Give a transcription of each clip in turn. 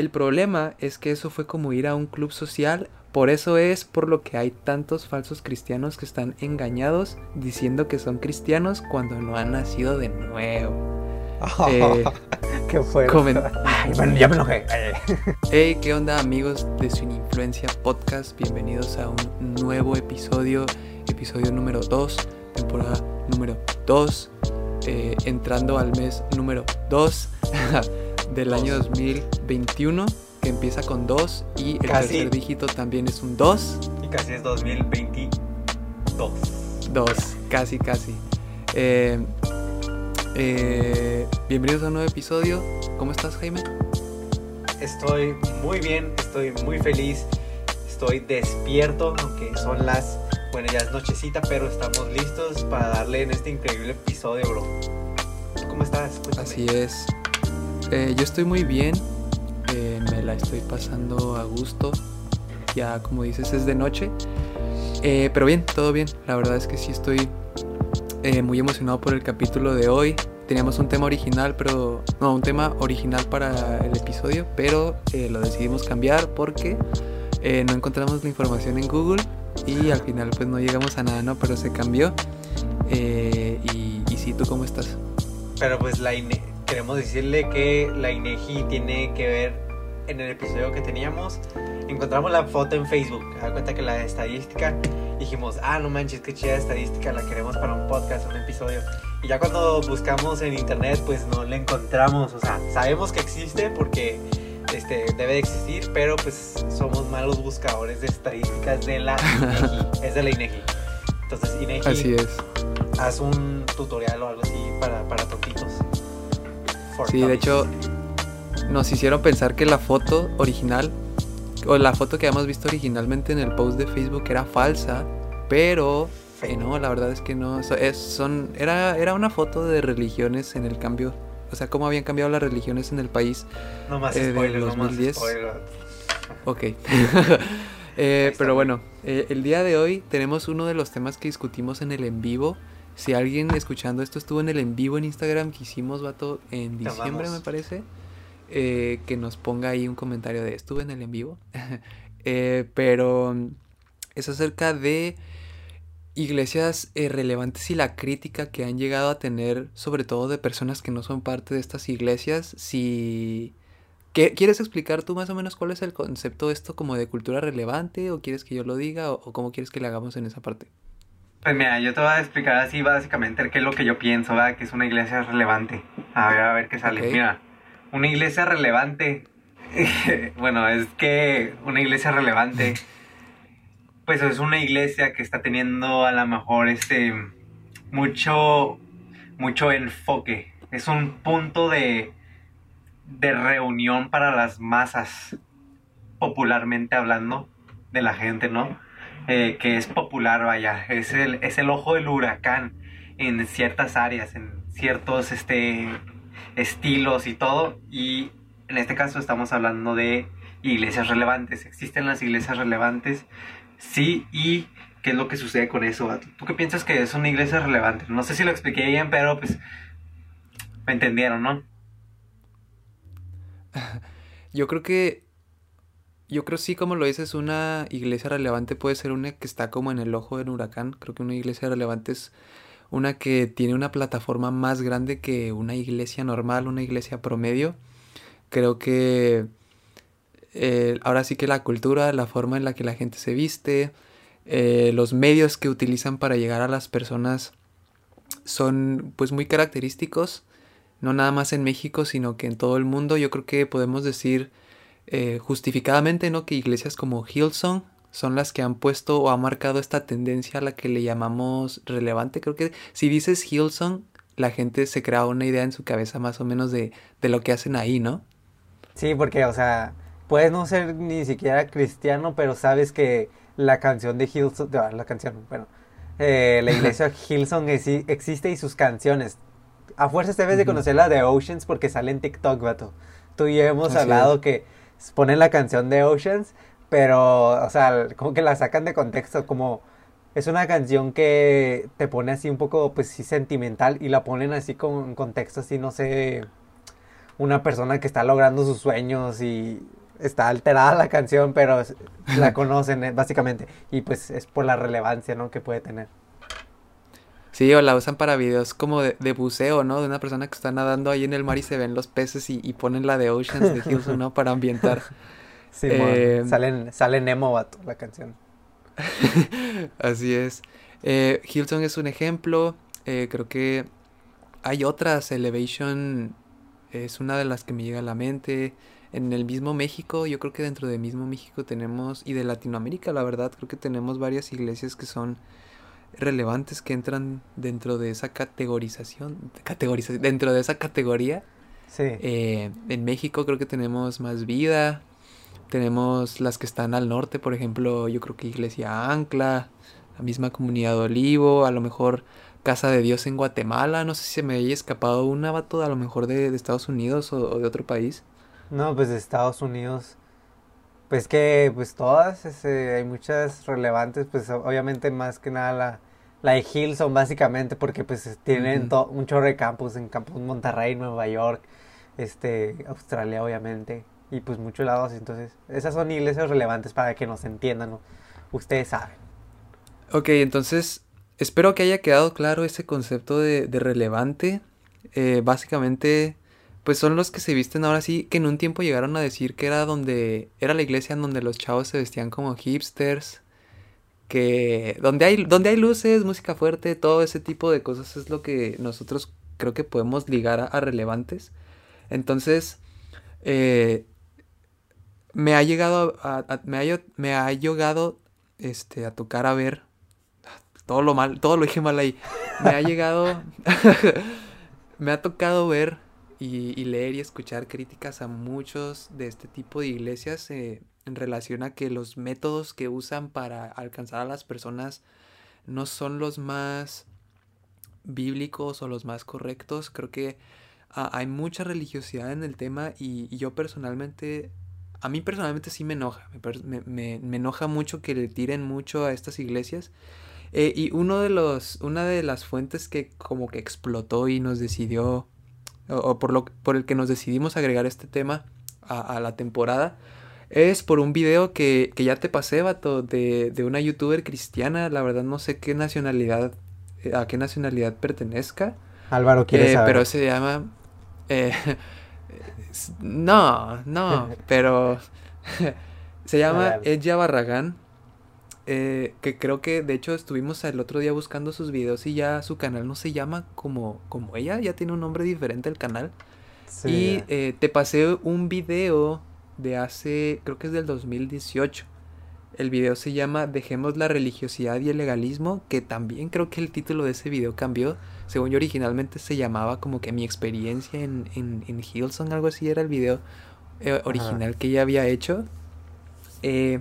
El problema es que eso fue como ir a un club social, por eso es por lo que hay tantos falsos cristianos que están engañados diciendo que son cristianos cuando no han nacido de nuevo. Eh, ¿Qué fue? Ay, bueno, ya me enojé. hey, ¿qué onda amigos de Sin Influencia Podcast? Bienvenidos a un nuevo episodio, episodio número 2, temporada número 2, eh, entrando al mes número 2. del año 2021 que empieza con 2 y el tercer dígito también es un 2. Y casi es 2022. 2, casi, casi. Eh, eh, bienvenidos a un nuevo episodio. ¿Cómo estás, Jaime? Estoy muy bien, estoy muy feliz, estoy despierto, aunque son las, bueno, ya es nochecita, pero estamos listos para darle en este increíble episodio, bro. ¿Cómo estás? Así es. Eh, yo estoy muy bien, eh, me la estoy pasando a gusto. Ya como dices es de noche. Eh, pero bien, todo bien. La verdad es que sí estoy muy emocionado por el capítulo de hoy. Teníamos un tema original, pero... No, un tema original para el episodio, pero lo decidimos cambiar porque no encontramos la información en Google y al final pues no llegamos a nada, ¿no? Pero se cambió. y, y sí, ¿tú cómo estás? Pero pues la, queremos decirle que la INEGI tiene que ver en el episodio que teníamos. Encontramos la foto en Facebook. Da cuenta que la estadística. Dijimos, ah, no manches, qué chida estadística. La queremos para un podcast, un episodio. Y ya cuando buscamos en internet, pues no la encontramos. O sea, sabemos que existe porque este, debe de existir, pero pues somos malos buscadores de estadísticas de la INEGI. es de la INEGI. Entonces, INEGI. Así es. Haz un tutorial o algo así para, para tontitos. Sí, de hecho, nos hicieron pensar que la foto original, o la foto que habíamos visto originalmente en el post de Facebook era falsa, pero eh, no, la verdad es que no. Es, son, era, era una foto de religiones en el cambio. O sea, cómo habían cambiado las religiones en el país. No más eh, spoilers, 2010. ok. eh, pero bueno, eh, el día de hoy tenemos uno de los temas que discutimos en el en vivo si alguien escuchando esto estuvo en el en vivo en Instagram que hicimos, vato, en diciembre, me parece, eh, que nos ponga ahí un comentario de estuve en el en vivo. Eh, pero es acerca de iglesias eh, relevantes y la crítica que han llegado a tener, sobre todo de personas que no son parte de estas iglesias. Si. ¿Quieres explicar tú más o menos cuál es el concepto de esto como de cultura relevante? ¿O quieres que yo lo diga? ¿O, o cómo quieres que le hagamos en esa parte? Pues mira, yo te voy a explicar así básicamente qué es lo que yo pienso, ¿verdad? Que es una iglesia relevante. A ver, a ver qué sale. Mira, una iglesia relevante. bueno, es que una iglesia relevante, pues es una iglesia que está teniendo a lo mejor este mucho, mucho enfoque. Es un punto de, de reunión para las masas, popularmente hablando, de la gente, ¿no? Eh, que es popular, vaya, es el, es el ojo del huracán en ciertas áreas, en ciertos este, estilos y todo. Y en este caso estamos hablando de iglesias relevantes. ¿Existen las iglesias relevantes? Sí, y ¿qué es lo que sucede con eso? ¿Tú qué piensas que es una iglesia relevante? No sé si lo expliqué bien, pero pues me entendieron, ¿no? Yo creo que yo creo sí, como lo dices, una iglesia relevante puede ser una que está como en el ojo del huracán. Creo que una iglesia relevante es una que tiene una plataforma más grande que una iglesia normal, una iglesia promedio. Creo que eh, ahora sí que la cultura, la forma en la que la gente se viste, eh, los medios que utilizan para llegar a las personas son pues muy característicos, no nada más en México, sino que en todo el mundo. Yo creo que podemos decir eh, justificadamente, ¿no? Que iglesias como Hillsong son las que han puesto o han marcado esta tendencia a la que le llamamos relevante. Creo que si dices Hillsong, la gente se crea una idea en su cabeza más o menos de, lo que hacen ahí, ¿no? Sí, porque, o sea, puedes no ser ni siquiera cristiano, pero sabes que la canción de Hillsong, la canción, bueno, eh, la iglesia Hillsong existe y sus canciones. A fuerzas debes de conocer la de Oceans porque sale en TikTok, vato. Tú y yo hemos hablado que ponen la canción de Oceans, pero, o sea, como que la sacan de contexto, como es una canción que te pone así un poco, pues sí, sentimental y la ponen así con contexto así, no sé, una persona que está logrando sus sueños y está alterada la canción, pero la conocen eh, básicamente. Y pues es por la relevancia, ¿no? Que puede tener. Sí, o la usan para videos como de, buceo, ¿no? De una persona que está nadando ahí en el mar y se ven los peces y, ponen la de Oceans de Hills, ¿no? Para ambientar. Sí, eh, salen, sale Nemo la canción. Así es. Eh, Hilton es un ejemplo. Eh, creo que hay otras. Elevation es una de las que me llega a la mente. En el mismo México, yo creo que dentro del mismo México tenemos, y de Latinoamérica, la verdad, creo que tenemos varias iglesias que son relevantes, que entran dentro de esa categorización, categorización dentro de esa categoría. Sí. Eh, en México creo que tenemos más vida, tenemos las que están al norte, por ejemplo, yo creo que Iglesia Ancla, la misma comunidad de Olivo, a lo mejor Casa de Dios en Guatemala, no sé si se me haya escapado un vato a lo mejor de, Estados Unidos o, de otro país. No, pues de Estados Unidos. Pues que, pues todas, este, hay muchas relevantes, pues obviamente más que nada la, la de Hilson básicamente, porque pues tienen un chorro de campus, en Campus Monterrey, Nueva York, este, Australia obviamente y pues muchos lados. Entonces, esas son iglesias relevantes para que nos entiendan. Ustedes saben. Ok, entonces espero que haya quedado claro ese concepto de, relevante. Eh, básicamente, pues son los que se visten ahora sí, que en un tiempo llegaron a decir que era donde era la iglesia en donde los chavos se vestían como hipsters. Que donde hay, donde hay luces, música fuerte, todo ese tipo de cosas es lo que nosotros creo que podemos ligar a, relevantes. Entonces, eh, me ha llegado a, me, ha, me ha llegado este a tocar a ver todo lo mal, todo lo dije mal ahí. Me ha llegado me ha tocado ver y, leer y escuchar críticas a muchos de este tipo de iglesias eh, en relación a que los métodos que usan para alcanzar a las personas no son los más bíblicos o los más correctos. Creo que ah, hay mucha religiosidad en el tema y yo personalmente a mí personalmente sí me enoja, me, enoja mucho que le tiren mucho a estas iglesias. Eh, y uno de los, una de las fuentes que como que explotó y nos decidió, o, por, lo, por el que nos decidimos agregar este tema a, la temporada, es por un video que, ya te pasé, vato, de, de, una youtuber cristiana, la verdad no sé qué nacionalidad, eh, a qué nacionalidad pertenezca. Álvaro quiere eh, Pero se llama... No, no, pero se llama Ella Barragán. Eh, que creo que de hecho estuvimos el otro día buscando sus videos y ya su canal no se llama como, como ella, ya tiene un nombre diferente el canal. Y eh, te pasé un video de hace, creo que es del 2018. El video se llama Dejemos la religiosidad y el legalismo, que también creo que el título de ese video cambió según yo originalmente se llamaba como que mi experiencia en, en, en Hillsong, algo así era el video eh, original que ella había hecho. Eh,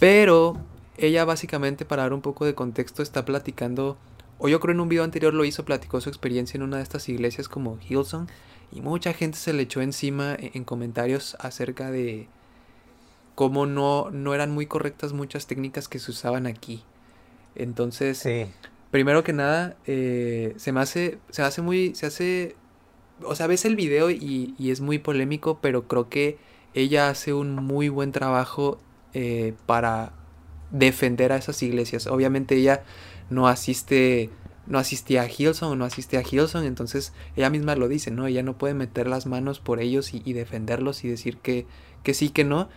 pero ella básicamente, para dar un poco de contexto, está platicando, o yo creo en un video anterior lo hizo, platicó su experiencia en una de estas iglesias como Hillsong, y mucha gente se le echó encima en, en comentarios acerca de cómo no, no eran muy correctas muchas técnicas que se usaban aquí. Entonces, sí primero que nada, eh, se me hace, se hace muy, se hace, o sea, ves el video y, es muy polémico, pero creo que ella hace un muy buen trabajo eh, para defender a esas iglesias. Obviamente ella no asiste, no asistía a Hilson o no asiste a Hilson, entonces ella misma lo dice, ¿no? Ella no puede meter las manos por ellos y, defenderlos y decir que, que sí, que no,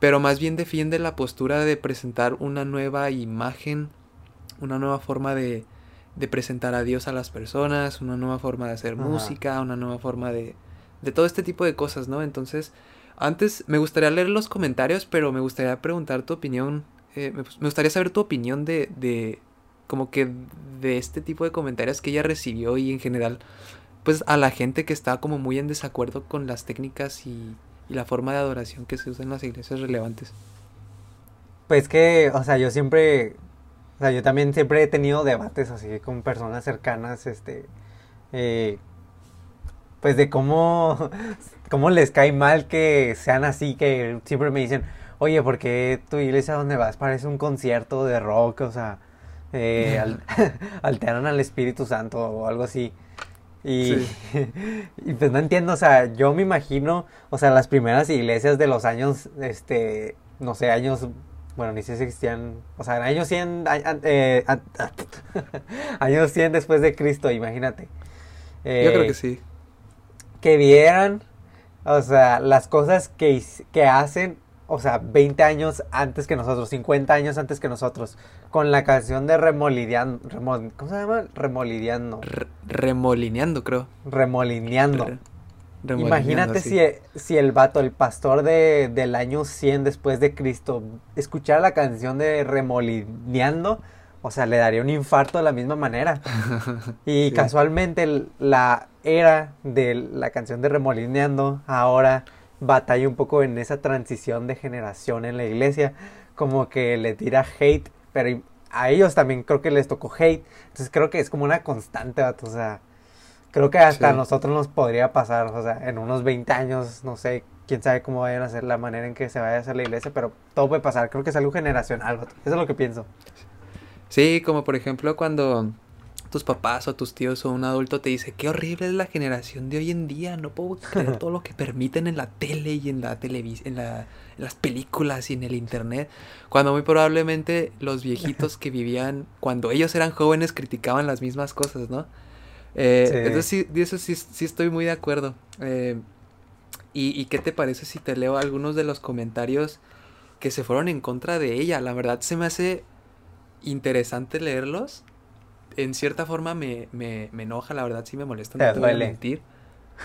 pero más bien defiende la postura de presentar una nueva imagen una nueva forma de, de presentar a Dios a las personas, una nueva forma de hacer música, una nueva forma de, de todo este tipo de cosas, ¿no? Entonces, antes me gustaría leer los comentarios, pero me gustaría preguntar tu opinión, eh, me, gustaría saber tu opinión de, de, como que de este tipo de comentarios que ella recibió y en general, pues a la gente que está como muy en desacuerdo con las técnicas y, y la forma de adoración que se usa en las iglesias relevantes. Pues que, o sea, yo siempre o sea, yo también siempre he tenido debates así con personas cercanas, este, eh, pues de cómo, cómo les cae mal que sean así, que siempre me dicen, oye, ¿por qué tu iglesia donde vas parece un concierto de rock? O sea, eh, alteran al Espíritu Santo o algo así. Y, y pues no entiendo, o sea, yo me imagino, o sea, las primeras iglesias de los años, este, no sé, años, bueno, ni sé si existían, o sea, años 100, eh, años 100 después de Cristo, imagínate. yo creo que sí. Que vieran, o sea, las cosas que, que hacen o sea, 20 años antes que nosotros, 50 años antes que nosotros, con la canción de Remolineando, ¿cómo se llama? Remolineando. remolineando, creo. Remolineando. Imagínate si, si el vato, el pastor de, del año 100 después de Cristo, escuchara la canción de Remolineando, o sea, le daría un infarto de la misma manera. Y casualmente la era de la canción de Remolineando ahora batalla un poco en esa transición de generación en la iglesia, como que le tira hate, pero a ellos también creo que les tocó hate, entonces creo que es como una constante, o sea, creo que hasta a nosotros nos podría pasar, o sea, en unos 20 años, no sé, quién sabe cómo vayan a ser la manera en que se vaya a hacer la iglesia, pero todo puede pasar, creo que es algo generacional, eso es lo que pienso. Sí, como por ejemplo cuando tus papás o tus tíos o un adulto te dice, qué horrible es la generación de hoy en día, no puedo creer todo lo que permiten en la tele y en la televisión, en, las películas y en el internet, cuando muy probablemente los viejitos que vivían cuando ellos eran jóvenes criticaban las mismas cosas, ¿no? Eh, entonces sí, de eso sí, sí, estoy muy de acuerdo. Eh, y, ¿Y qué te parece si te leo algunos de los comentarios que se fueron en contra de ella? La verdad se me hace interesante leerlos en cierta forma me, me, me, enoja, la verdad sí me molesta, no te voy a mentir.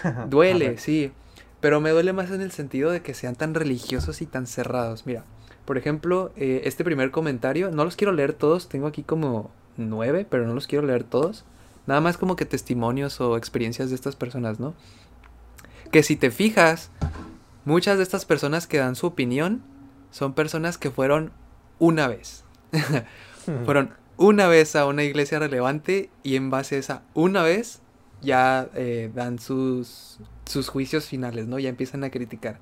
Duele, sí, pero me duele más en el sentido de que sean tan religiosos y tan cerrados. Mira, por ejemplo, eh, este primer comentario, no los quiero leer todos, tengo aquí como nueve, pero no los quiero leer todos. Nada más como que testimonios o experiencias de estas personas, ¿no? Que si te fijas, muchas de estas personas que dan su opinión son personas que fueron una vez. fueron una vez a una iglesia relevante y en base a esa una vez ya eh, dan sus, sus juicios finales, ¿no? Ya empiezan a criticar.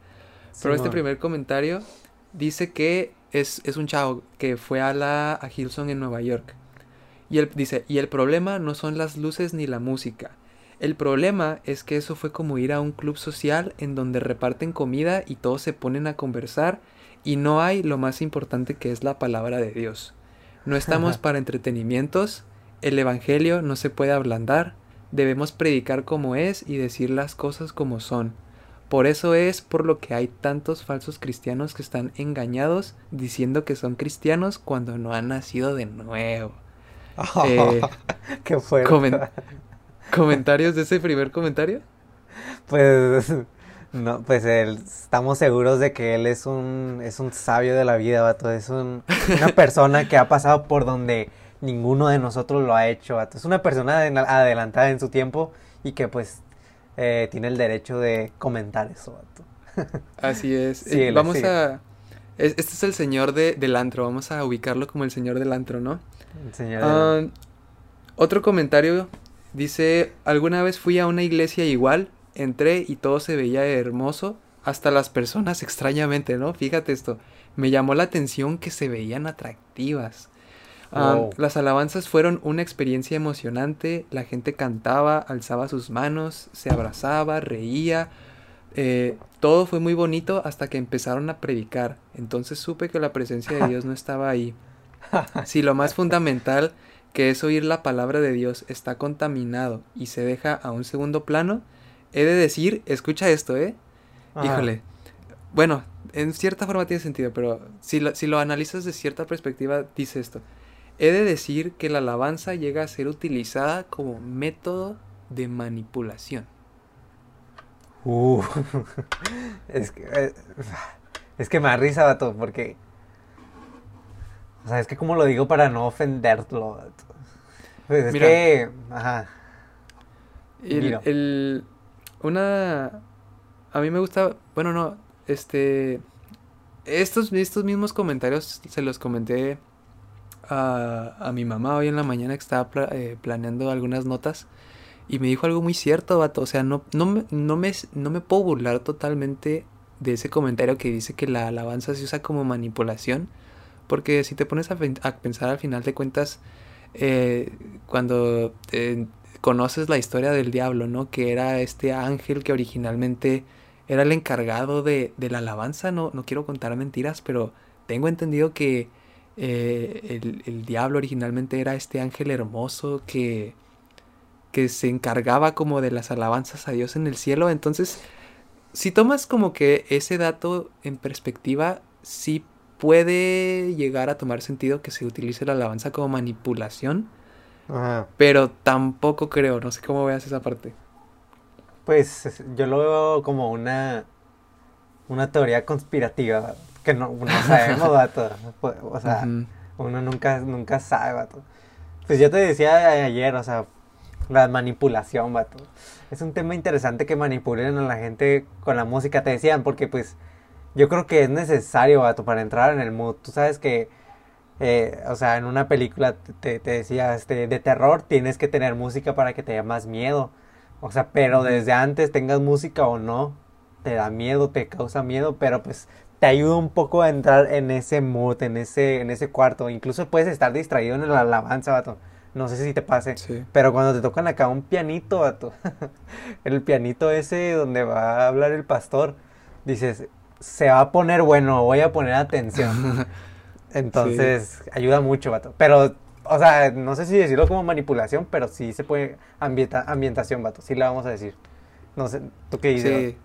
Pero este primer comentario dice que es, es, un chavo que fue a la a Hilson en Nueva York. Y él dice, y el problema no son las luces ni la música. El problema es que eso fue como ir a un club social en donde reparten comida y todos se ponen a conversar y no hay lo más importante que es la palabra de Dios. No estamos para entretenimientos, el Evangelio no se puede ablandar, debemos predicar como es y decir las cosas como son. Por eso es por lo que hay tantos falsos cristianos que están engañados diciendo que son cristianos cuando no han nacido de nuevo. eh, ¡Qué fuerte! ¿Comentarios de ese primer comentario? Pues no, pues estamos seguros de que él es un, es un sabio de la vida, vato. Es una persona que ha pasado por donde ninguno de nosotros lo ha hecho, vato. Es una persona adelantada en su tiempo y que pues eh, tiene el derecho de comentar eso, vato. Así es. Eh, vamos a... Este es el señor de, del antro, vamos a ubicarlo como el señor del antro, ¿no? El señor ah, Otro comentario dice, alguna vez fui a una iglesia igual entré y todo se veía hermoso, hasta las personas extrañamente, ¿no? Fíjate esto, me llamó la atención que se veían atractivas. las alabanzas fueron una experiencia emocionante, la gente cantaba, alzaba sus manos, se abrazaba, reía, eh, todo fue muy bonito hasta que empezaron a predicar, entonces supe que la presencia de Dios no estaba ahí. Si lo más fundamental, que es oír la palabra de Dios, está contaminado y se deja a un segundo plano, he de decir, escucha esto, ¿eh? Híjole. Bueno, en cierta forma tiene sentido, pero si lo, si lo analizas de cierta perspectiva, dice esto. He de decir que la alabanza llega a ser utilizada como método de manipulación. Uh, es, que, eh, es que me da risa, vato, porque... O sea, es que como lo digo para no ofenderlo, Pues es que... Ajá. el, una... A mí me gusta... Bueno, no. Este... Estos, estos mismos comentarios se los comenté a, a mi mamá hoy en la mañana que estaba eh, planeando algunas notas. Y me dijo algo muy cierto, vato. O sea, no, no, me, no, me, no me puedo burlar totalmente de ese comentario que dice que la alabanza se usa como manipulación. Porque si te pones a, pensar al final de cuentas, eh, cuando conoces la historia del diablo, ¿no? Que era este ángel que originalmente era el encargado de, de la alabanza, no, no quiero contar mentiras, pero tengo entendido que eh, el, el, diablo originalmente era este ángel hermoso que, que se encargaba como de las alabanzas a Dios en el cielo. Entonces, si tomas como que ese dato en perspectiva, sí puede llegar a tomar sentido que se utilice la alabanza como manipulación. Pero tampoco creo, no sé cómo veas esa parte. Pues yo lo veo como una, una teoría conspirativa, que no, sabemos, vato. Pues, o sea, uno nunca, nunca sabe, vato. Pues yo te decía ayer, o sea, la manipulación, vato. Es un tema interesante que manipulen a la gente con la música, te decían, porque pues yo creo que es necesario, vato, para entrar en el mood. Tú sabes que, eh, o sea, en una película te, te decía, este, de terror tienes que tener música para que te dé más miedo. O sea, pero desde antes tengas música o no, te da miedo, te causa miedo, pero pues te ayuda un poco a entrar en ese mood, en ese, en ese cuarto. Incluso puedes estar distraído en la alabanza, vato. No sé si te pase. Pero cuando te tocan acá un pianito, vato. el pianito ese donde va a hablar el pastor. Dices, se va a poner bueno, voy a poner atención. Entonces, ayuda mucho, vato. Pero o sea, no sé si decirlo como manipulación, pero sí se puede ambientación, vato. Sí la vamos a decir. No sé, ¿tú qué dices? Sí.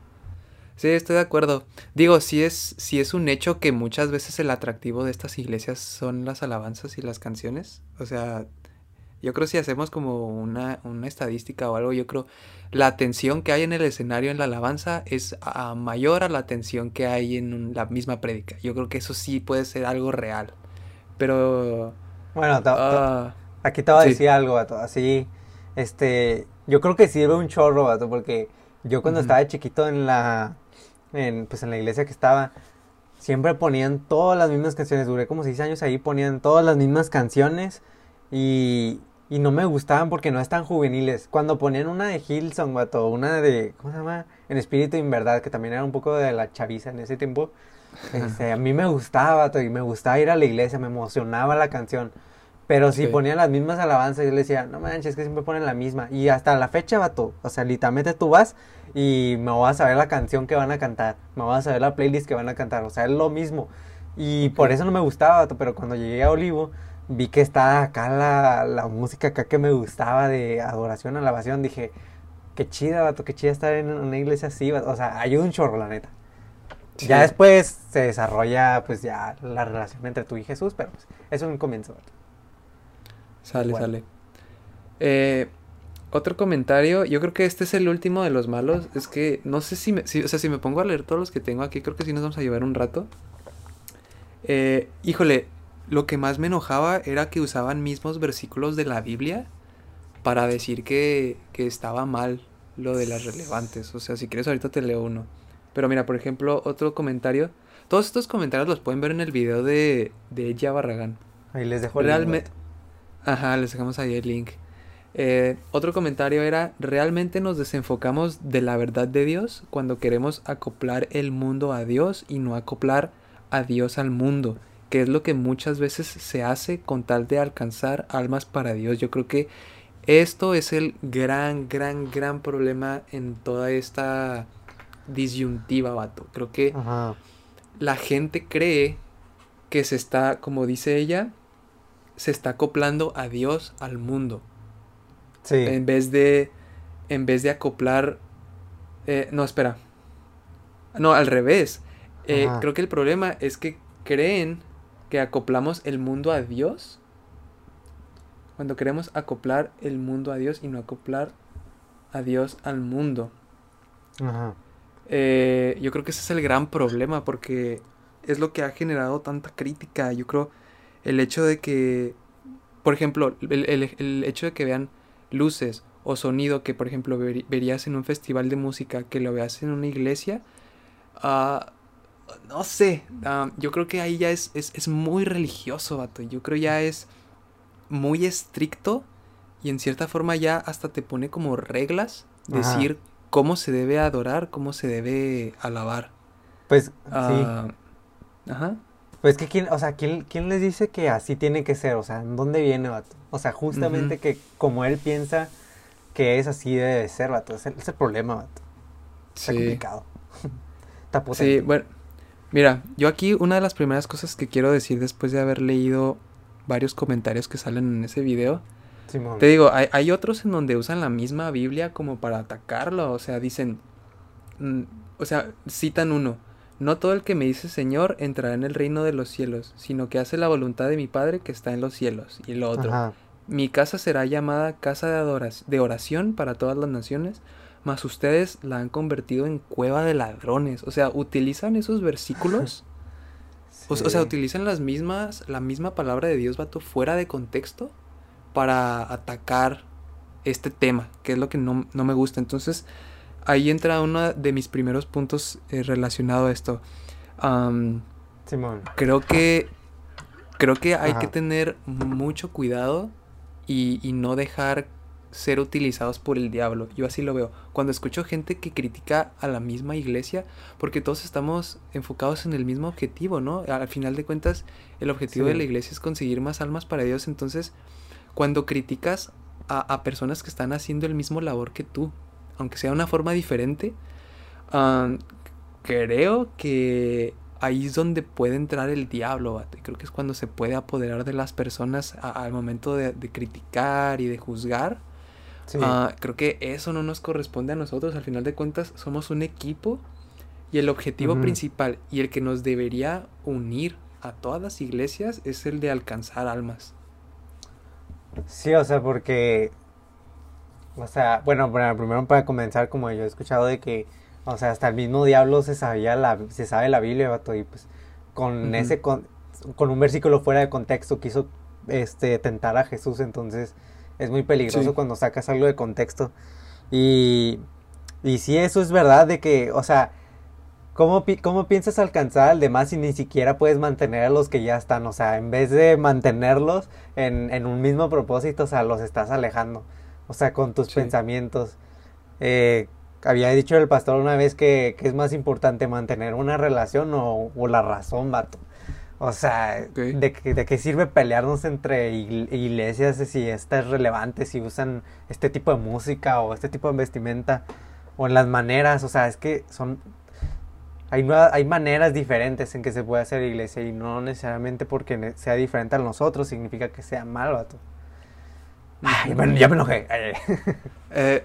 Sí, estoy de acuerdo. Digo, sí es, sí es un hecho que muchas veces el atractivo de estas iglesias son las alabanzas y las canciones. O sea, yo creo si hacemos como una, una estadística o algo, yo creo la atención que hay en el escenario en la alabanza es mayor a la atención que hay en la misma prédica. Yo creo que eso sí puede ser algo real. Pero bueno, ah, aquí te voy a decir algo, vato. Así, este, yo creo que sirve un chorro, vato, porque yo cuando estaba chiquito en la, en, pues en la iglesia que estaba, siempre ponían todas las mismas canciones. Duré como seis años ahí, ponían todas las mismas canciones y, y no me gustaban porque no están juveniles. Cuando ponían una de Hillsong, vato, una de, ¿cómo se llama? En espíritu y en verdad, que también era un poco de la chaviza en ese tiempo. Este, a mí me gustaba, y me gustaba ir a la iglesia, me emocionaba la canción. Pero si ponían las mismas alabanzas, yo le decía, no manches, es que siempre ponen la misma. Y hasta la fecha, vato, o sea, literalmente tú vas y me vas a saber la canción que van a cantar, me vas a saber la playlist que van a cantar, o sea, es lo mismo. Y por eso no me gustaba, vato, pero cuando llegué a Olivo, vi que estaba acá la, la música acá que me gustaba de adoración, alabación, dije, qué chida, vato, qué chida estar en una iglesia así, o sea, ayuda un chorro, la neta. Ya después se desarrolla pues ya la relación entre tú y Jesús, pero pues, eso es un comienzo. Sale, sale. Eh, otro comentario, yo creo que este es el último de los malos, es que no sé si me, o sea, si me pongo a leer todos los que tengo aquí, creo que sí nos vamos a llevar un rato. Eh, híjole, lo que más me enojaba era que usaban mismos versículos de la Biblia para decir que, que estaba mal lo de las relevantes. O sea, si quieres ahorita te leo uno. Pero mira, por ejemplo, otro comentario. Todos estos comentarios los pueden ver en el video de, de ella Barragán. Ahí les dejo el link. Ajá, les dejamos ahí el link. Eh, otro comentario era, ¿realmente nos desenfocamos de la verdad de Dios cuando queremos acoplar el mundo a Dios y no acoplar a Dios al mundo? Que es lo que muchas veces se hace con tal de alcanzar almas para Dios. Yo creo que esto es el gran, gran, gran problema en toda esta disyuntiva, vato. Creo que la gente cree que se está, como dice ella, se está acoplando a Dios al mundo. Sí. En vez de, en vez de acoplar, eh, no, espera. No, al revés. Eh, creo que el problema es que creen que acoplamos el mundo a Dios. Cuando queremos acoplar el mundo a Dios y no acoplar a Dios al mundo. Ajá. Eh, yo creo que ese es el gran problema porque es lo que ha generado tanta crítica. Yo creo el hecho de que, por ejemplo, el, hecho de que vean luces o sonido que, por ejemplo, verías en un festival de música, que lo veas en una iglesia, uh, no sé, yo creo que ahí ya es, es, muy religioso, vato. Yo creo ya es muy estricto y en cierta forma ya hasta te pone como reglas, decir cómo se debe adorar, cómo se debe alabar. Pues ah, sí. Ajá. Pues que quién, o sea, ¿quién, ¿quién, les dice que así tiene que ser? O sea, ¿en dónde viene, vato? O sea, justamente que como él piensa que es así debe ser, vato. Es el, es el problema, vato. Está Sí. complicado. Está Sí, bueno, mira, yo aquí una de las primeras cosas que quiero decir después de haber leído varios comentarios que salen en ese video, Simón. te digo, hay, hay otros en donde usan la misma Biblia como para atacarlo, o sea, dicen, mm, o sea, citan uno, no todo el que me dice Señor entrará en el reino de los cielos, sino que hace la voluntad de mi Padre que está en los cielos, y lo otro, Ajá. mi casa será llamada casa de, de oración para todas las naciones, mas ustedes la han convertido en cueva de ladrones. O sea, utilizan esos versículos. o, o sea, utilizan las mismas, la misma palabra de Dios, vato, fuera de contexto para atacar este tema, que es lo que no, no me gusta. Entonces, ahí entra uno de mis primeros puntos eh, relacionado a esto. Simón. creo que creo que hay que tener mucho cuidado y, y no dejar ser utilizados por el diablo. Yo así lo veo. Cuando escucho gente que critica a la misma iglesia, porque todos estamos enfocados en el mismo objetivo, ¿no? Al final de cuentas, el objetivo de la iglesia es conseguir más almas para Dios. Entonces, cuando criticas a, a personas que están haciendo el mismo labor que tú, aunque sea de una forma diferente, creo que ahí es donde puede entrar el diablo, vato, creo que es cuando se puede apoderar de las personas al momento de, de criticar y de juzgar. Sí. Ah, creo que eso no nos corresponde a nosotros, al final de cuentas somos un equipo y el objetivo principal y el que nos debería unir a todas las iglesias es el de alcanzar almas. Sí, o sea, porque, o sea, bueno, bueno, primero para comenzar, como yo he escuchado de que, o sea, hasta el mismo diablo se sabía la, se sabe la Biblia, y pues con ese, con, con un versículo fuera de contexto quiso, este, tentar a Jesús, entonces es muy peligroso Sí. cuando sacas algo de contexto. Y, y sí, eso es verdad de que, o sea, ¿Cómo, pi- ¿Cómo piensas alcanzar al demás si ni siquiera puedes mantener a los que ya están? O sea, en vez de mantenerlos en, en un mismo propósito, o sea, los estás alejando. O sea, con tus Sí. pensamientos. Eh, había dicho el pastor una vez que, que es más importante mantener una relación o, o la razón, vato. O sea, Ok. ¿de, qué- ¿de qué sirve pelearnos entre igle- iglesias si esta es relevante, si usan este tipo de música o este tipo de vestimenta o en las maneras? O sea, es que son hay, hay maneras diferentes en que se puede hacer iglesia y no necesariamente porque sea diferente a nosotros significa que sea mal, vato. Ay, ya me enojé. Eh,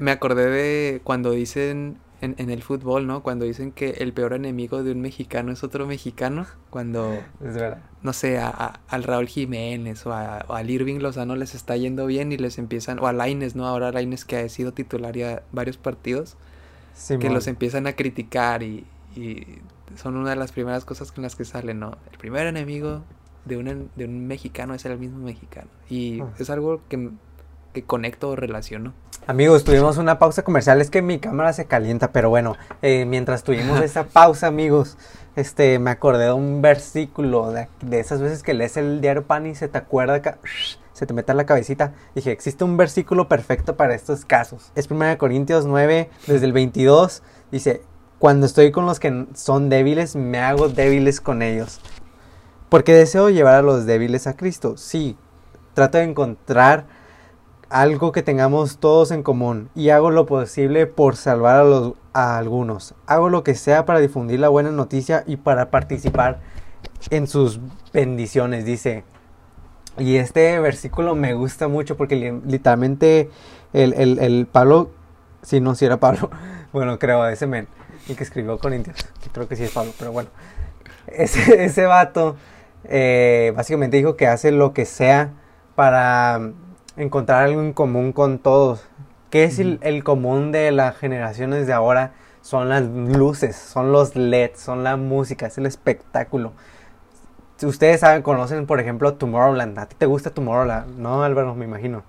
me acordé de cuando dicen en, en el fútbol, ¿no? Cuando dicen que el peor enemigo de un mexicano es otro mexicano. Cuando, Es verdad. no sé, a- a- al Raúl Jiménez o, a- o al Irving Lozano les está yendo bien y les empiezan, o a Lainez, ¿no? Ahora Lainez que ha sido titular ya varios partidos, que los empiezan a criticar y, y son una de las primeras cosas con las que salen, ¿no? El primer enemigo de un, de un mexicano es el mismo mexicano. Y Ah. es algo que, que conecto o relaciono. Amigos, tuvimos una pausa comercial. Es que mi cámara se calienta, pero bueno, eh, mientras tuvimos esa pausa, amigos, este, me acordé de un versículo de, de esas veces que lees el diario Pan y se te acuerda, ca- se te mete en la cabecita. Dije, existe un versículo perfecto para estos casos. Es 1 Corintios 9, desde el 22, dice, cuando estoy con los que son débiles, me hago débiles con ellos. Porque deseo llevar a los débiles a Cristo. Sí, trato de encontrar algo que tengamos todos en común y hago lo posible por salvar a, los, a algunos. Hago lo que sea para difundir la buena noticia y para participar en sus bendiciones, dice. Y este versículo me gusta mucho porque li- literalmente el, el, el Pablo, si no, si era Pablo, bueno, creo, ese men, el que escribió Corintios, creo que sí es Pablo, pero bueno, ese, ese vato eh, básicamente dijo que hace lo que sea para encontrar algo en común con todos. ¿Qué es el, común de las generaciones de ahora? Son las luces, son los LEDs, son la música, es el espectáculo. Ustedes saben, conocen, por ejemplo, Tomorrowland. ¿A ti te gusta Tomorrowland? No, Álvaro, me imagino.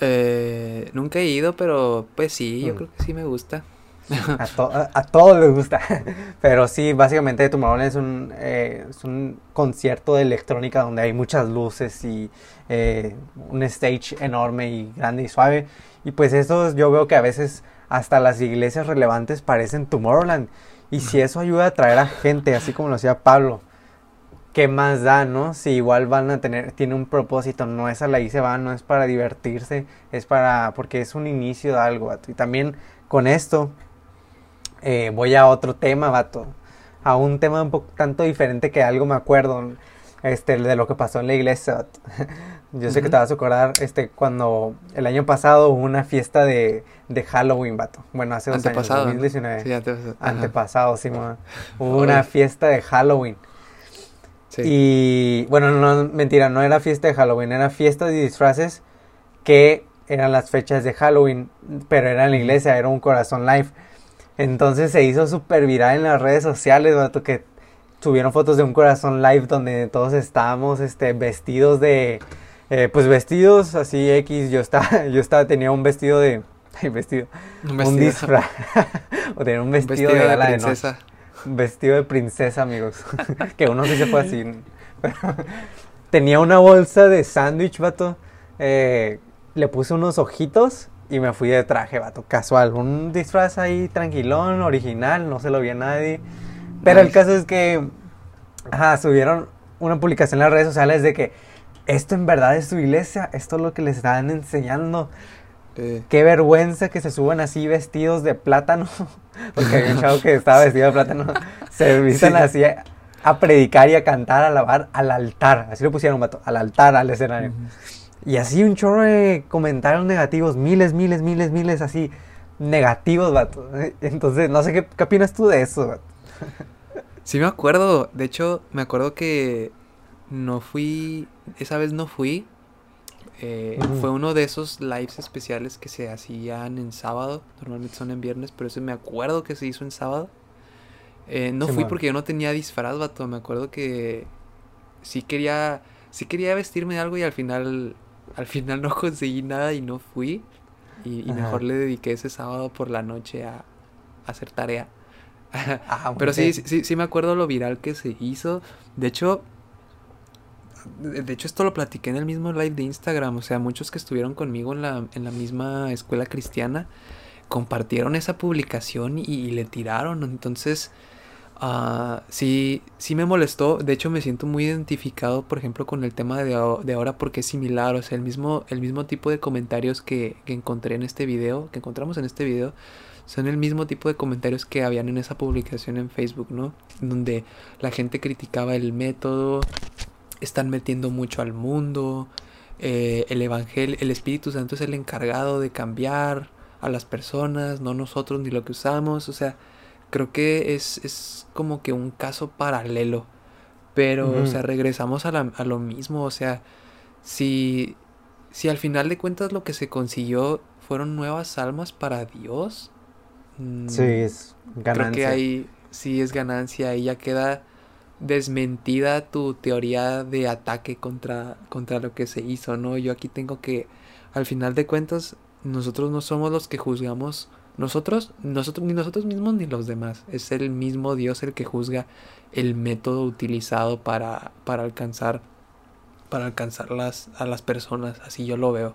Eh, nunca he ido, pero pues sí, yo Mm. creo que sí me gusta. A, to- a- todos les gusta. Pero sí, básicamente Tomorrowland es un, eh, es un concierto de electrónica donde hay muchas luces y eh, un stage enorme y grande y suave. Y pues eso yo veo que a veces hasta las iglesias relevantes parecen Tomorrowland. Y si eso ayuda a atraer a gente, así como lo hacía Pablo, ¿qué más da, no? Si igual van a tener, tiene un propósito, no es a la y se va, no es para divertirse, es para, porque es un inicio de algo. Y también con esto, eh, voy a otro tema, vato. A un tema un poco tanto diferente que algo me acuerdo, este, de lo que pasó en la iglesia, vato. Yo sé que te vas a acordar, este, cuando el año pasado hubo una fiesta de, de Halloween, vato. Bueno, hace dos años, 2019. Sí, antepasado, antepasado sí, Hubo una fiesta de Halloween. Y bueno, no, mentira, no era fiesta de Halloween, era fiesta de disfraces que eran las fechas de Halloween, pero era en la iglesia, era un corazón live. Entonces se hizo súper viral en las redes sociales, vato, que subieron fotos de un corazón live donde todos estábamos este, vestidos de, eh, pues vestidos así X, yo estaba, yo estaba, tenía un vestido de, vestido, un, disfraz, o tenía un vestido, de, de princesa vestido de princesa, amigos. que uno sí se fue así. Tenía una bolsa de sándwich, vato. Eh, le puse unos ojitos y me fui de traje, vato. Casual. Un disfraz ahí tranquilón, original. No se lo vi a nadie. Pero el caso es que. Ajá, subieron una publicación en las redes sociales de que esto en verdad es su iglesia. Esto es lo que les están enseñando. Qué vergüenza que se suban así vestidos de plátano. Porque había un chavo que estaba vestido de plátano. Se visten así a, predicar y a cantar, a alabar al altar. Así lo pusieron, vato. Al altar, al escenario. Y así un chorro de comentarios negativos. Miles, miles, miles, miles así. Negativos, vato. Entonces, no sé qué, qué opinas tú de eso, vato. Sí me acuerdo. De hecho, me acuerdo que no fui. Esa vez no fui eh, fue uno de esos lives especiales que se hacían en sábado. Normalmente son en viernes, pero ese me acuerdo que se hizo en sábado. Eh, no fui porque yo no tenía disfraz, vato. Me acuerdo que sí quería, sí quería vestirme de algo y al final, al final no conseguí nada y no fui. Y, mejor le dediqué ese sábado por la noche a, hacer tarea. Ah, pero sí, sí, sí me acuerdo lo viral que se hizo. De hecho, de hecho esto lo platiqué en el mismo live de Instagram, o sea, muchos que estuvieron conmigo en la, en la misma escuela cristiana compartieron esa publicación y, le tiraron, entonces uh, sí, sí me molestó, de hecho me siento muy identificado, por ejemplo, con el tema de, de ahora porque es similar, o sea, el mismo, el mismo tipo de comentarios que, que encontré en este video, que encontramos en este video, son el mismo tipo de comentarios que habían en esa publicación en Facebook, ¿no? Donde la gente criticaba el método, están metiendo mucho al mundo. Eh, el Evangelio, el Espíritu Santo es el encargado de cambiar a las personas, no nosotros ni lo que usamos. O sea, creo que es, es como que un caso paralelo. Pero, o sea, regresamos a, la, a, lo mismo. O sea, si, si al final de cuentas lo que se consiguió fueron nuevas almas para Dios. Mm, sí, es ganancia. Creo que ahí sí es ganancia. Ahí ya queda desmentida tu teoría de ataque contra, contra lo que se hizo, ¿no? Yo aquí tengo que, al final de cuentas, nosotros no somos los que juzgamos, nosotros, nosotros, ni nosotros mismos ni los demás, es el mismo Dios el que juzga el método utilizado para, para alcanzar, para alcanzar las, a las personas, así yo lo veo.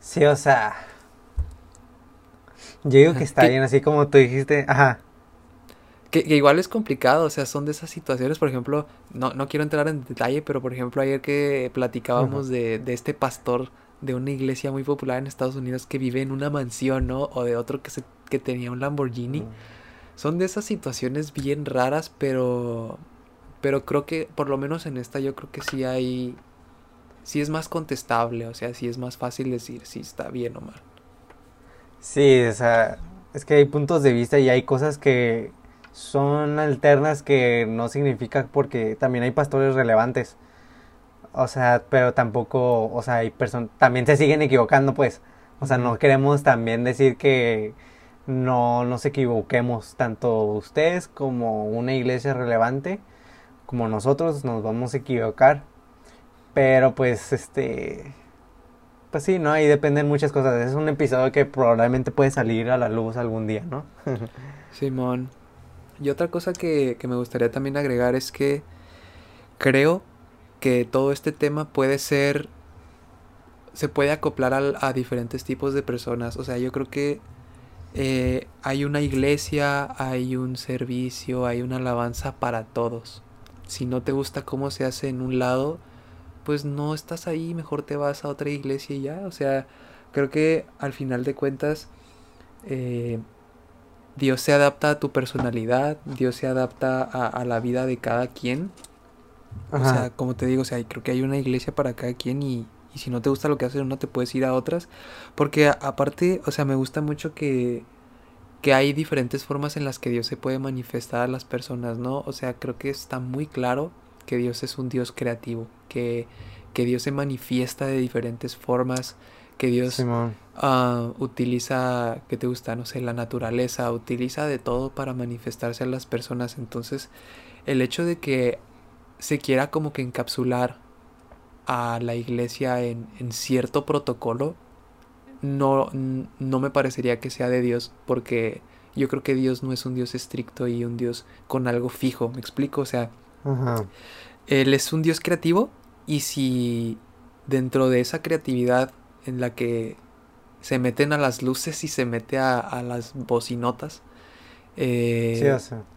Sí, o sea, yo digo que está bien, así como tú dijiste, ajá. Que, igual es complicado, o sea, son de esas situaciones, por ejemplo, no, no quiero entrar en detalle, pero por ejemplo ayer que platicábamos de, de, este pastor de una iglesia muy popular en Estados Unidos que vive en una mansión, ¿no? O de otro que, se, que tenía un Lamborghini. Son de esas situaciones bien raras, pero, pero creo que por lo menos en esta yo creo que sí hay, sí es más contestable, o sea, sí es más fácil decir si está bien o mal. Sí, o sea, es que hay puntos de vista y hay cosas que son alternas que no significa porque también hay pastores relevantes. O sea, pero tampoco, o sea, hay personas, también se siguen equivocando, pues. O sea, no queremos también decir que no nos equivoquemos, tanto ustedes como una iglesia relevante, como nosotros nos vamos a equivocar. Pero pues, este, pues sí, ¿no? Ahí dependen muchas cosas. Es un episodio que probablemente puede salir a la luz algún día, ¿no? Simón. Y otra cosa que, me gustaría también agregar es que creo que todo este tema puede ser se puede acoplar a, diferentes tipos de personas. O sea, yo creo que eh, hay una iglesia, hay un servicio, hay una alabanza para todos. si no te gusta cómo se hace en un lado, pues no estás ahí, mejor te vas a otra iglesia y ya. O sea, creo que al final de cuentas, eh, Dios se adapta a tu personalidad, Dios se adapta a, la vida de cada quien. O sea, como te digo, o sea, creo que hay una iglesia para cada quien y, y si no te gusta lo que haces no te puedes ir a otras. Porque aparte, o sea, me gusta mucho que, que hay diferentes formas en las que Dios se puede manifestar a las personas, ¿no? O sea, creo que está muy claro que Dios es un Dios creativo, que, que Dios se manifiesta de diferentes formas, que Dios uh, utiliza, ¿qué te gusta? No sé, la naturaleza, utiliza de todo para manifestarse a las personas. Entonces, el hecho de que se quiera como que encapsular a la iglesia en, en cierto protocolo, no, no me parecería que sea de Dios, porque yo creo que Dios no es un Dios estricto y un Dios con algo fijo, ¿me explico? O sea, Él es un Dios creativo y si dentro de esa creatividad en la que se meten a las luces y se mete a, las bocinotas. Eh, sí, o sea.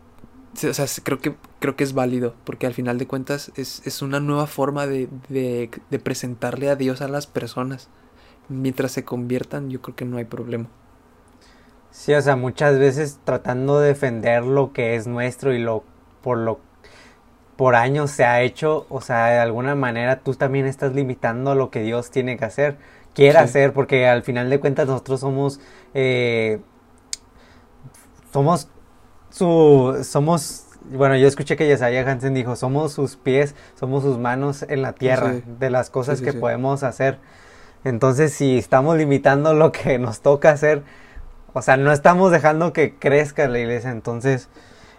O sea, creo que, creo que es válido, porque al final de cuentas es, una nueva forma de, de, presentarle a Dios a las personas. Mientras se conviertan, yo creo que no hay problema. Sí, o sea, muchas veces tratando de defender lo que es nuestro y lo por lo por años se ha hecho, o sea, de alguna manera tú también estás limitando lo que Dios tiene que hacer quiera hacer, porque al final de cuentas nosotros somos, eh, somos su, somos, bueno, yo escuché que Yesaya Hansen dijo, somos sus pies, somos sus manos en la tierra, de las cosas que podemos hacer. Entonces, si estamos limitando lo que nos toca hacer, o sea, no estamos dejando que crezca la iglesia, entonces,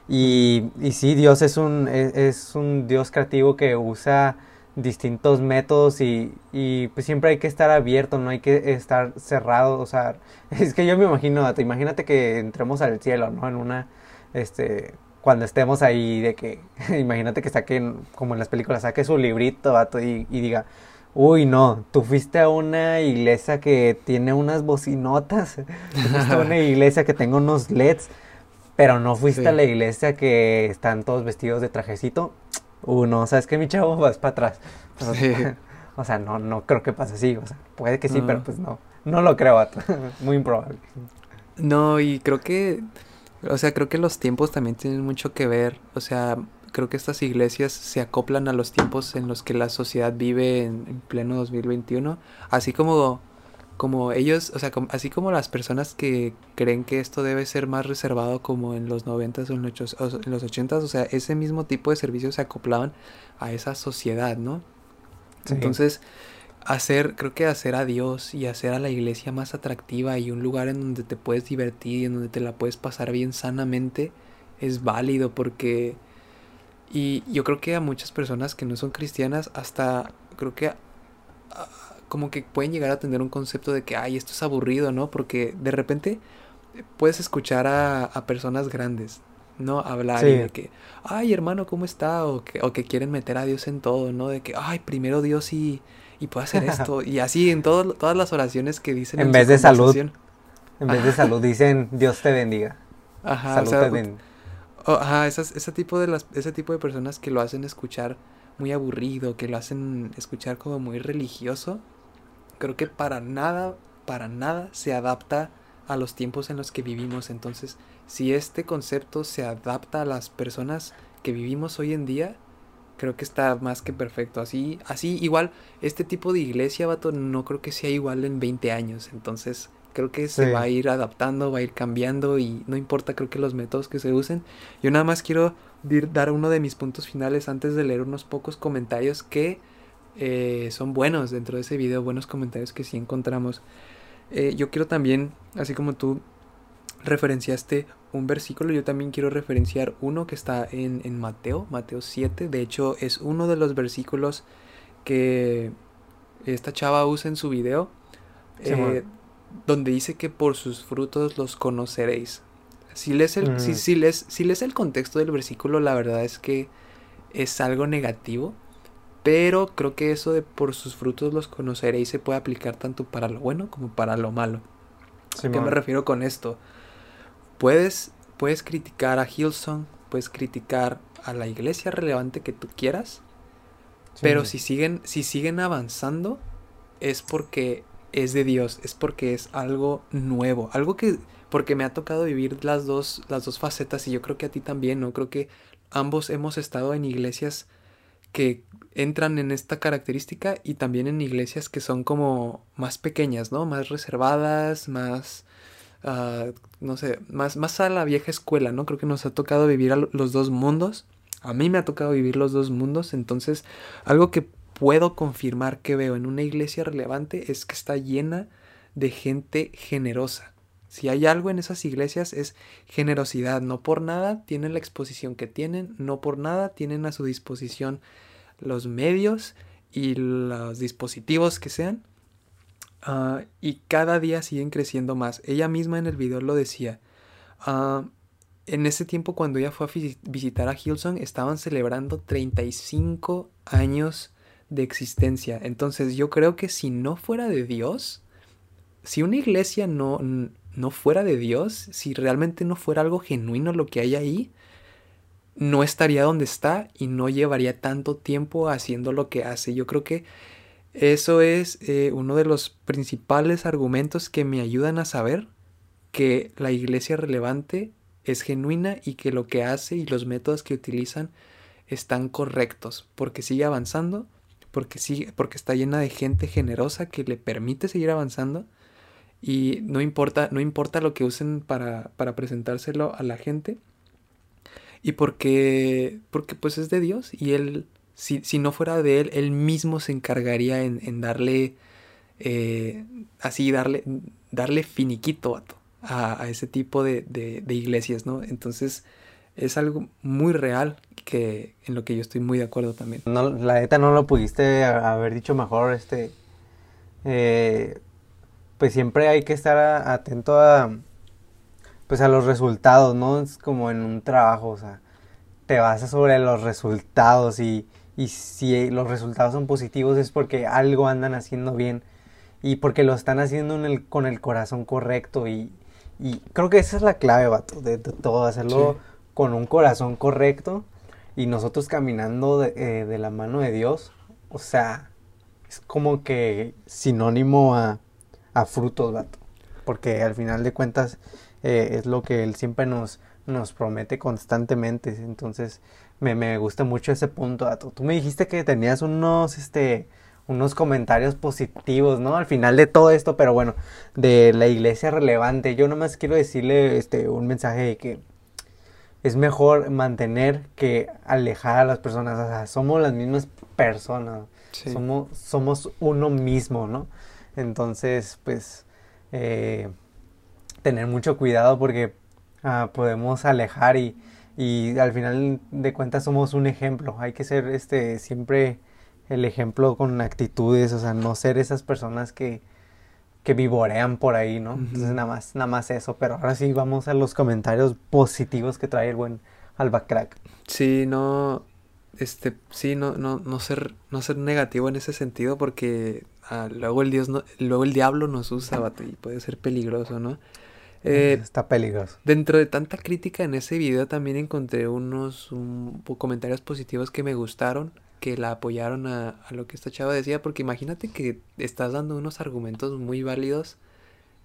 y, y sí, Dios es un, es, es un Dios creativo que usa distintos métodos y, y, pues siempre hay que estar abierto, no hay que estar cerrado, o sea, es que yo me imagino, imagínate que entremos al cielo, ¿no? En una, este, cuando estemos ahí, de que, imagínate que saquen, como en las películas, saque su librito, y, y diga, uy, no, tú fuiste a una iglesia que tiene unas bocinotas, tú fuiste a una iglesia que tenga unos LEDs, pero no fuiste a la iglesia que están todos vestidos de trajecito, uno, ¿sabes qué, mi chavo? Vas para atrás. O sea, no, no creo que pase así. O sea, puede que sí, pero pues no. No lo creo, Muy improbable. No, y creo que, o sea, creo que los tiempos también tienen mucho que ver. O sea, creo que estas iglesias se acoplan a los tiempos en los que la sociedad vive en, en pleno 2021. Así como como ellos, o sea, así como las personas que creen que esto debe ser más reservado como en los 90 o en los 80 o sea, ese mismo tipo de servicios se acoplaban a esa sociedad, ¿no? Entonces, hacer, creo que hacer a Dios y hacer a la iglesia más atractiva y un lugar en donde te puedes divertir y en donde te la puedes pasar bien sanamente es válido porque... Y yo creo que a muchas personas que no son cristianas, hasta creo que como que pueden llegar a tener un concepto de que, ay, esto es aburrido, ¿no? Porque de repente puedes escuchar a, personas grandes, ¿no? Hablar y de que, ay, hermano, ¿cómo está? O que, o que quieren meter a Dios en todo, ¿no? De que, ay, primero Dios y, y puede hacer esto. y así en todo, todas las oraciones que dicen. En, vez de salud. En vez de salud dicen, Dios te bendiga. Ajá, salud te bendiga. ajá, ese, tipo de las, ese tipo de personas que lo hacen escuchar muy aburrido, que lo hacen escuchar como muy religioso, creo que para nada, para nada se adapta a los tiempos en los que vivimos. Entonces, si este concepto se adapta a las personas que vivimos hoy en día, creo que está más que perfecto. Así, así igual, este tipo de iglesia, vato, no creo que sea igual en 20 años. Entonces, creo que se va a ir adaptando, va a ir cambiando y no importa, creo que los métodos que se usen. Yo nada más quiero dar uno de mis puntos finales antes de leer unos pocos comentarios que eh, son buenos dentro de ese video, buenos comentarios que sí encontramos. Eh, yo quiero también, así como tú referenciaste un versículo, yo también quiero referenciar uno que está en, en Mateo, Mateo 7. De hecho, es uno de los versículos que esta chava usa en su video, eh, donde dice que por sus frutos los conoceréis. Si lees, el, si, si, lees, si lees el contexto del versículo, la verdad es que es algo negativo. Pero creo que eso de por sus frutos los conoceréis se puede aplicar tanto para lo bueno como para lo malo. ¿A qué me refiero con esto? Puedes, puedes criticar a Hillsong, puedes criticar a la iglesia relevante que tú quieras. Pero si siguen, si siguen avanzando, es porque es de Dios, es porque es algo nuevo, algo que porque me ha tocado vivir las dos las dos facetas y yo creo que a ti también, ¿no? Creo que ambos hemos estado en iglesias que entran en esta característica y también en iglesias que son como más pequeñas, ¿no? Más reservadas, más no sé, más, más a la vieja escuela, ¿no? Creo que nos ha tocado vivir los dos mundos. A mí me ha tocado vivir los dos mundos, entonces algo que puedo confirmar que veo en una iglesia relevante es que está llena de gente generosa. Si hay algo en esas iglesias es generosidad. No por nada tienen la exposición que tienen, no por nada tienen a su disposición los medios y los dispositivos que sean. Ah, y cada día siguen creciendo más. Ella misma en el video lo decía. Ah, en ese tiempo cuando ella fue a visitar a Hilson estaban celebrando 35 años de existencia. Entonces yo creo que si no fuera de Dios, si una iglesia no, no fuera de Dios, si realmente no fuera algo genuino lo que hay ahí, no estaría donde está y no llevaría tanto tiempo haciendo lo que hace. Yo creo que eso es eh, uno de los principales argumentos que me ayudan a saber que la iglesia relevante es genuina y que lo que hace y los métodos que utilizan están correctos, porque sigue avanzando, porque, sigue, porque está llena de gente generosa que le permite seguir avanzando y no importa, no importa lo que usen para, para presentárselo a la gente y porque, porque pues es de Dios y él, si, si no fuera de él, él mismo se encargaría en, en darle, eh, así, darle, darle finiquito a, a ese tipo de, de, iglesias, ¿no? Entonces es algo muy real que en lo que yo estoy muy de acuerdo también. No, la neta no lo pudiste haber dicho mejor, este... Eh, pues siempre hay que estar atento a pues a los resultados, ¿no? Es como en un trabajo, o sea, te basas sobre los resultados y, y si los resultados son positivos es porque algo andan haciendo bien y porque lo están haciendo en el, con el corazón correcto y, y creo que esa es la clave, vato, de, todo, hacerlo con un corazón correcto y nosotros caminando de, eh, de la mano de Dios, o sea, es como que sinónimo a a frutos, vato. Porque al final de cuentas eh, es lo que él siempre nos, nos promete constantemente. Entonces me, me gusta mucho ese punto, vato. Tú me dijiste que tenías unos, este, unos comentarios positivos, ¿no? Al final de todo esto, pero bueno, de la iglesia relevante. Yo nomás quiero decirle este, un mensaje de que es mejor mantener que alejar a las personas. O sea, somos las mismas personas. Somos, somos uno mismo, ¿no? Entonces, pues, eh, tener mucho cuidado porque ah, podemos alejar y, y, al final de cuentas somos un ejemplo. Hay que ser este siempre el ejemplo con actitudes, o sea, no ser esas personas que, que vivorean por ahí, ¿no? Entonces nada más, nada más eso. Pero ahora sí vamos a los comentarios positivos que trae el buen Alba Crack. Sí, no, este, sí, no, no, no ser, no ser negativo en ese sentido porque Ah, luego el dios luego el diablo nos usa y puede ser peligroso, ¿no? Eh, Está peligroso. Dentro de tanta crítica en ese video también encontré unos comentarios positivos que me gustaron, que la apoyaron a, a, lo que esta chava decía, porque imagínate que estás dando unos argumentos muy válidos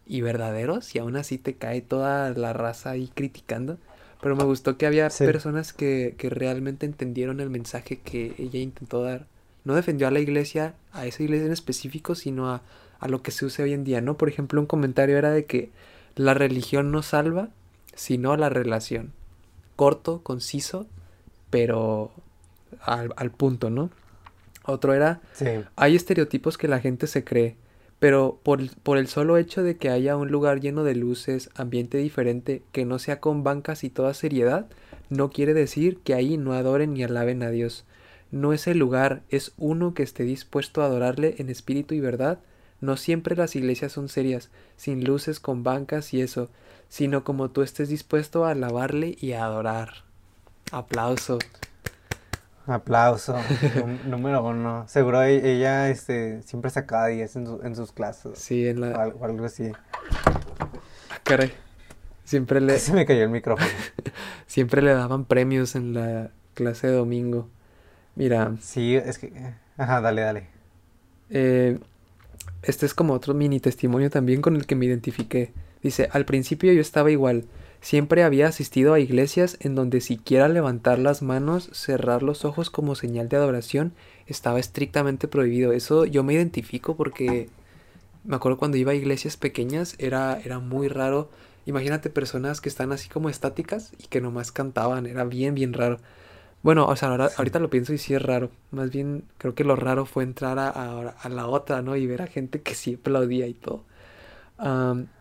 y verdaderos y aún así te cae toda la raza ahí criticando. Pero me gustó que había personas que, que realmente entendieron el mensaje que ella intentó dar no defendió a la iglesia, a esa iglesia en específico, sino a, a lo que se usa hoy en día, ¿no? Por ejemplo, un comentario era de que la religión no salva, sino la relación. Corto, conciso, pero al, al punto, ¿no? Otro era, sí. hay estereotipos que la gente se cree, pero por, por, el solo hecho de que haya un lugar lleno de luces, ambiente diferente, que no sea con bancas y toda seriedad, no quiere decir que ahí no adoren ni alaben a Dios no es el lugar, es uno que esté dispuesto a adorarle en espíritu y verdad. No siempre las iglesias son serias, sin luces, con bancas y eso, sino como tú estés dispuesto a alabarle y a adorar. Aplauso. Aplauso. número uno. Seguro e-, ella este, siempre sacaba 10 en, en, sus clases. Sí, en la... O algo, así. Ah, caray. Siempre le... Se me cayó el micrófono. siempre le daban premios en la clase de domingo. Mira. Sí, es que... Ajá, dale, dale. Eh, este es como otro mini testimonio también con el que me identifiqué. Dice, al principio yo estaba igual. Siempre había asistido a iglesias en donde siquiera levantar las manos, cerrar los ojos como señal de adoración, estaba estrictamente prohibido. Eso yo me identifico porque me acuerdo cuando iba a iglesias pequeñas era, era muy raro. Imagínate personas que están así como estáticas y que nomás cantaban. Era bien, bien raro. Bueno, o sea, ahorita lo pienso y sí es raro. Más bien creo que lo raro fue entrar a, a la otra, ¿no? Y ver a gente que sí aplaudía y todo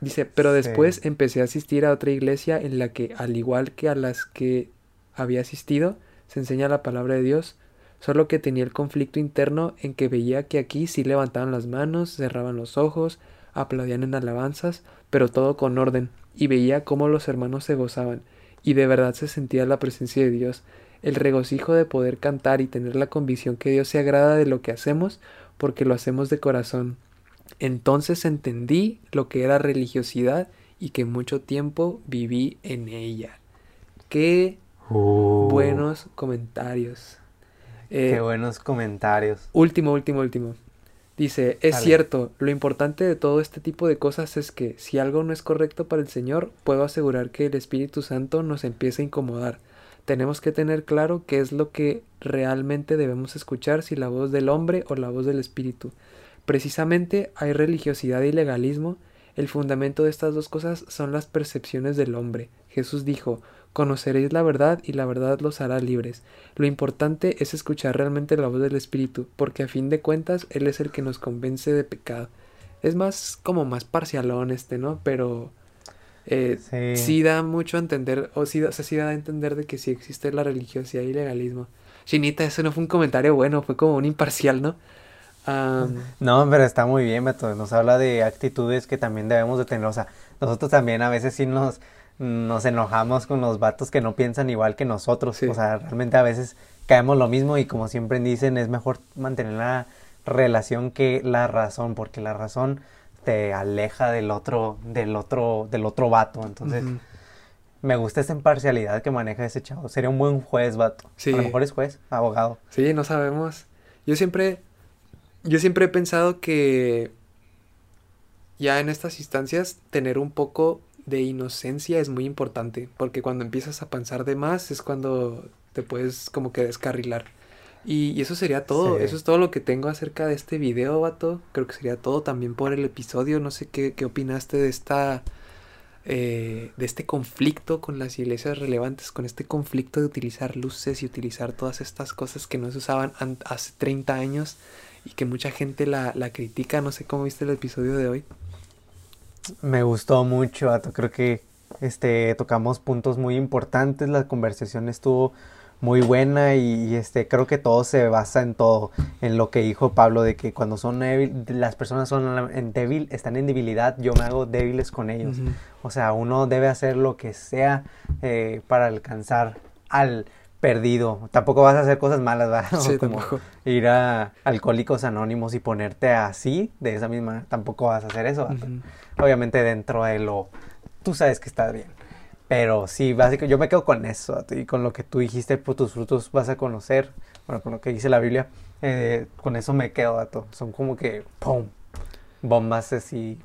dice, pero después empecé a asistir a otra iglesia en la que, al igual que a las que había asistido, se enseña la palabra de Dios, solo que tenía el conflicto interno en que veía que aquí sí levantaban las manos, cerraban los ojos, aplaudían en alabanzas, pero todo con orden, y veía cómo los hermanos se gozaban, y de verdad se sentía la presencia de Dios, el regocijo de poder cantar y tener la convicción que Dios se agrada de lo que hacemos, porque lo hacemos de corazón, entonces entendí lo que era religiosidad y que mucho tiempo viví en ella. Qué uh. buenos comentarios. Qué eh, buenos comentarios. Último, último, último. Dice, es cierto, lo importante de todo este tipo de cosas es que si algo no es correcto para el Señor, puedo asegurar que el Espíritu Santo nos empieza a incomodar. Tenemos que tener claro qué es lo que realmente debemos escuchar, si la voz del hombre o la voz del Espíritu. Precisamente hay religiosidad y legalismo. El fundamento de estas dos cosas son las percepciones del hombre. Jesús dijo, Conoceréis la verdad y la verdad los hará libres. Lo importante es escuchar realmente la voz del Espíritu, porque a fin de cuentas Él es el que nos convence de pecado. Es más como más parcialón este, ¿no? Pero eh, sí. da mucho a entender, o sí, o sea, sí da a entender de que sí existe la religiosidad y legalismo. Chinita, eso no fue un comentario bueno, fue como un imparcial, ¿no? no, pero está muy bien, Beto. Nos habla de actitudes que también debemos de tener. O sea, nosotros también a veces sí nos, nos enojamos con los vatos que no piensan igual que nosotros. O sea, realmente a veces caemos lo mismo y como siempre dicen, es mejor mantener la relación que la razón, porque la razón te aleja del otro, del otro, del otro vato. Entonces, me gusta esa imparcialidad que maneja ese chavo. Sería un buen juez, vato. Sí. A lo mejor es juez, abogado. Sí, no sabemos. Yo siempre yo siempre he pensado que ya en estas instancias tener un poco de inocencia es muy importante, porque cuando empiezas a pensar de más es cuando te puedes como que descarrilar. Y, eso sería todo, eso es todo lo que tengo acerca de este video, vato. Creo que sería todo también por el episodio. No sé qué, qué opinaste de esta eh, de este conflicto con las iglesias relevantes, con este conflicto de utilizar luces y utilizar todas estas cosas que no se usaban hace 30 años y que mucha gente la, la critica. No sé cómo viste el episodio de hoy. Me gustó mucho, Creo que este tocamos puntos muy importantes. La conversación estuvo muy buena y, este creo que todo se basa en todo, en lo que dijo Pablo de que cuando son débil, las personas son en débil, están en debilidad, yo me hago débiles con ellos. O sea, uno debe hacer lo que sea eh, para alcanzar al perdido. Tampoco vas a hacer cosas malas, ¿verdad? Sí, Como ir a Alcohólicos Anónimos y ponerte así, de esa misma, tampoco vas a hacer eso. Obviamente dentro de lo, tú sabes que estás bien. Pero sí, básicamente yo me quedo con eso y con lo que tú dijiste, por tus frutos vas a conocer, bueno, con lo que dice la Biblia, eh, con eso me quedo, dato. Son como que, ¡pum! Bombas así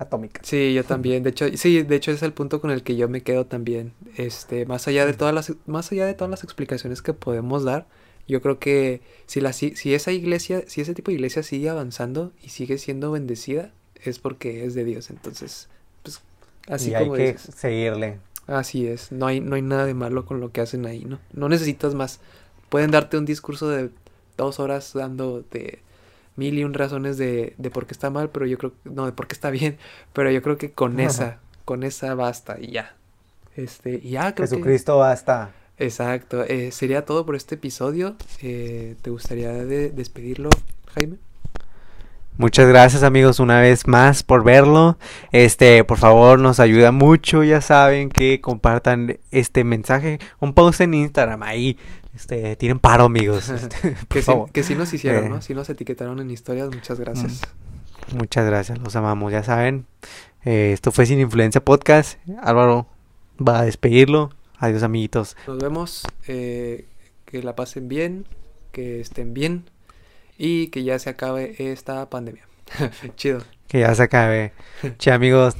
atómica. Sí, yo también. De hecho, sí, de hecho es el punto con el que yo me quedo también. Este, más allá de todas las, más allá de todas las explicaciones que podemos dar, yo creo que si la, si, esa iglesia, si ese tipo de iglesia sigue avanzando y sigue siendo bendecida, es porque es de Dios. Entonces, pues, así y hay que seguirle. Así es. No hay, no hay nada de malo con lo que hacen ahí, ¿no? No necesitas más. Pueden darte un discurso de dos horas dando de mil y un razones de, de por qué está mal, pero yo creo, no, de por qué está bien, pero yo creo que con esa, con esa basta y ya. Este, y ya creo Jesucristo basta. Exacto. Eh, sería todo por este episodio. Eh, ¿Te gustaría de despedirlo, Jaime? Muchas gracias amigos una vez más por verlo. Este, por favor, nos ayuda mucho. Ya saben que compartan este mensaje. Un post en Instagram ahí. Este, tienen paro, amigos. Este, que, sí, que sí nos hicieron, eh. ¿no? Sí nos etiquetaron en historias. Muchas gracias. Mm. Muchas gracias, los amamos. Ya saben, eh, esto fue Sin Influencia Podcast. Álvaro va a despedirlo. Adiós, amiguitos. Nos vemos. Eh, que la pasen bien, que estén bien y que ya se acabe esta pandemia. Chido. Que ya se acabe. che, amigos.